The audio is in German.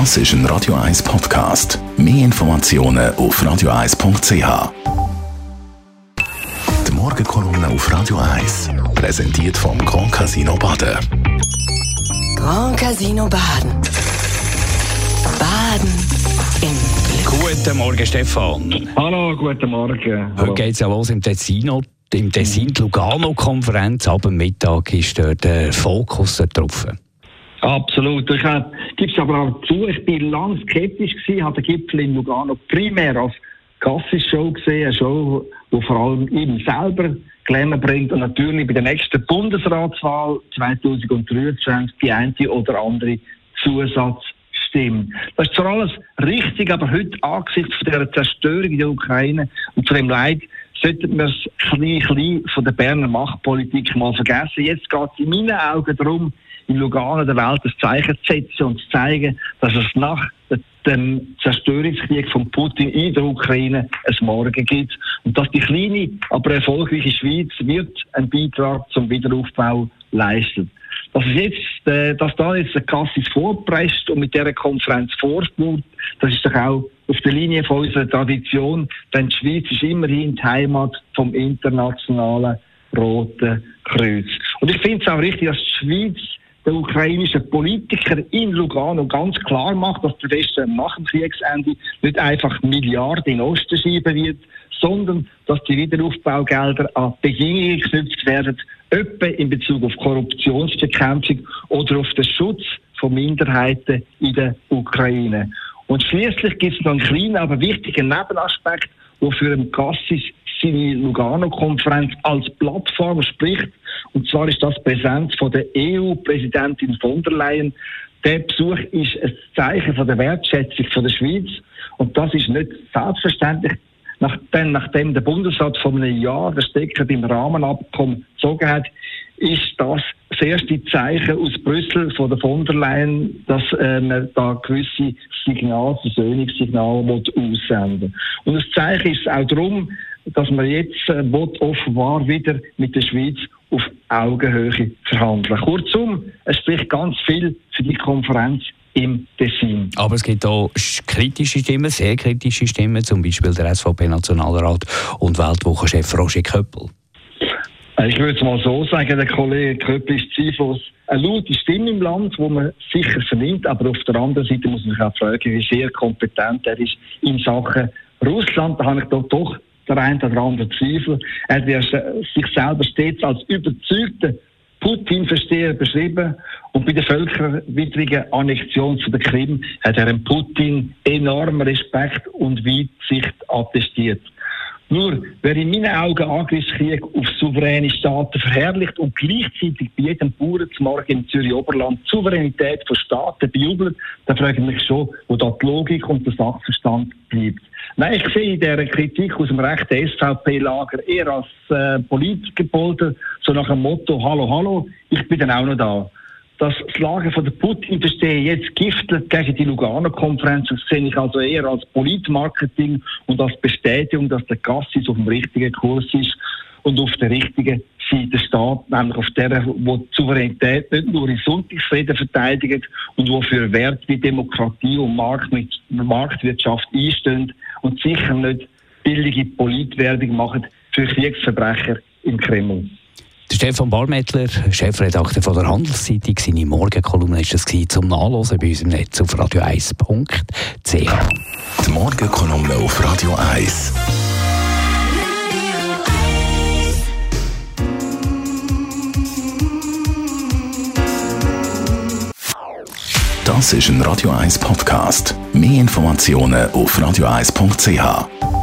Das ist ein Radio 1 Podcast. Mehr Informationen auf radio1.ch. Die Morgenkolumne auf Radio 1 präsentiert vom Grand Casino Baden. Grand Casino Baden. Baden im Glück. Guten Morgen, Stefan. Hallo, guten Morgen. Heute geht es ja los im Tessin. Im Tessin die Lugano-Konferenz. Ab dem Mittag ist dort der Fokus drauf. Absolut. Ich gebe es aber auch zu, ich bin lange skeptisch gewesen, habe den Gipfel in Lugano primär als Gassisshow gesehen, eine Show, die vor allem ihm selber Glamour bringt und natürlich bei der nächsten Bundesratswahl 2023 die eine oder andere Zusatzstimme. Das ist zwar alles richtig, aber heute angesichts dieser Zerstörung in der Ukraine und von dem Leid sollten wir es klein, klein von der Berner Machtpolitik mal vergessen. Jetzt geht es in meinen Augen darum, in Lugano der Welt ein Zeichen zu setzen und zu zeigen, dass es nach dem Zerstörungskrieg von Putin in der Ukraine ein Morgen gibt und dass die kleine, aber erfolgreiche Schweiz wird einen Beitrag zum Wiederaufbau leisten. Dass, es jetzt, äh, dass da jetzt der Kassis vorpresst und mit dieser Konferenz vorspurt, das ist doch auch auf der Linie von unserer Tradition, denn die Schweiz ist immerhin die Heimat vom internationalen Roten Kreuz. Und ich finde es auch richtig, dass die Schweiz der ukrainische Politiker in Lugano ganz klar macht, dass der Westen nach dem Kriegsende nicht einfach Milliarden in Osten schieben wird, sondern dass die Wiederaufbaugelder an Bedingungen geknüpft werden, etwa in Bezug auf Korruptionsbekämpfung oder auf den Schutz von Minderheiten in der Ukraine. Und schließlich gibt es noch einen kleinen, aber wichtigen Nebenaspekt, der für Cassis seine Lugano-Konferenz als Plattform spricht. Und zwar ist das Präsenz von der EU-Präsidentin von der Leyen. Der Besuch ist ein Zeichen von der Wertschätzung von der Schweiz. Und das ist nicht selbstverständlich. Nachdem, nachdem der Bundesrat vor einem Jahr den Stecker beim Rahmenabkommen gezogen hat, ist das das erste Zeichen aus Brüssel von der von der Leyen, dass äh, man da gewisse Signale, Versöhnungssignale aussenden Und das Zeichen ist auch darum, dass man jetzt äh, offenbar wieder mit der Schweiz Augenhöhe verhandeln. Kurzum, es spricht ganz viel für die Konferenz im Tessin. Aber es gibt auch kritische Stimmen, sehr kritische Stimmen, zum Beispiel der SVP-Nationalrat und Weltwochenchef Roger Köppel. Äh, ich würde es mal so sagen, der Kollege Köppel ist zweifellos eine laute Stimme im Land, wo man sicher vernimmt, aber auf der anderen Seite muss man sich auch fragen, wie sehr kompetent er ist in Sachen Russland. Da habe ich doch, doch der eine oder andere Zweifel. Er hat sich selber stets als überzeugter Putin-Versteher beschrieben und bei der völkerwidrigen Annexion von der Krim hat er dem Putin enormen Respekt und Weitsicht attestiert. Nur, wer in meinen Augen Angriffskrieg auf souveräne Staaten verherrlicht und gleichzeitig bei jedem Bauernzmarkt im Zürich-Oberland die Souveränität von Staaten bejubelt, dann frage ich mich schon, wo da die Logik und der Sachverstand bleibt. Nein, ich sehe in dieser Kritik aus dem rechten SVP-Lager eher als äh, Politikerpolter, so nach dem Motto, hallo, hallo, ich bin dann auch noch da dass das Lager von der Putin verstehe jetzt giftet gegen die Lugano-Konferenz, das sehe ich also eher als Politmarketing und als Bestätigung, dass der Gassis auf dem richtigen Kurs ist und auf der richtigen Seite steht, nämlich auf der, wo die Souveränität nicht nur in Sonntagsreden verteidigt und wo für Werte wie Demokratie und Marktwirtschaft einstehen und sicher nicht billige Politwerbung machen für Kriegsverbrecher im Kreml. Stefan Barmettler, Chefredakteur von der Handelszeitung, seine Morgenkolumne war das zum Nachlesen bei uns im Netz auf radio1.ch. Die Morgenkolumne auf Radio 1. Das ist ein Radio 1 Podcast. Mehr Informationen auf radio1.ch.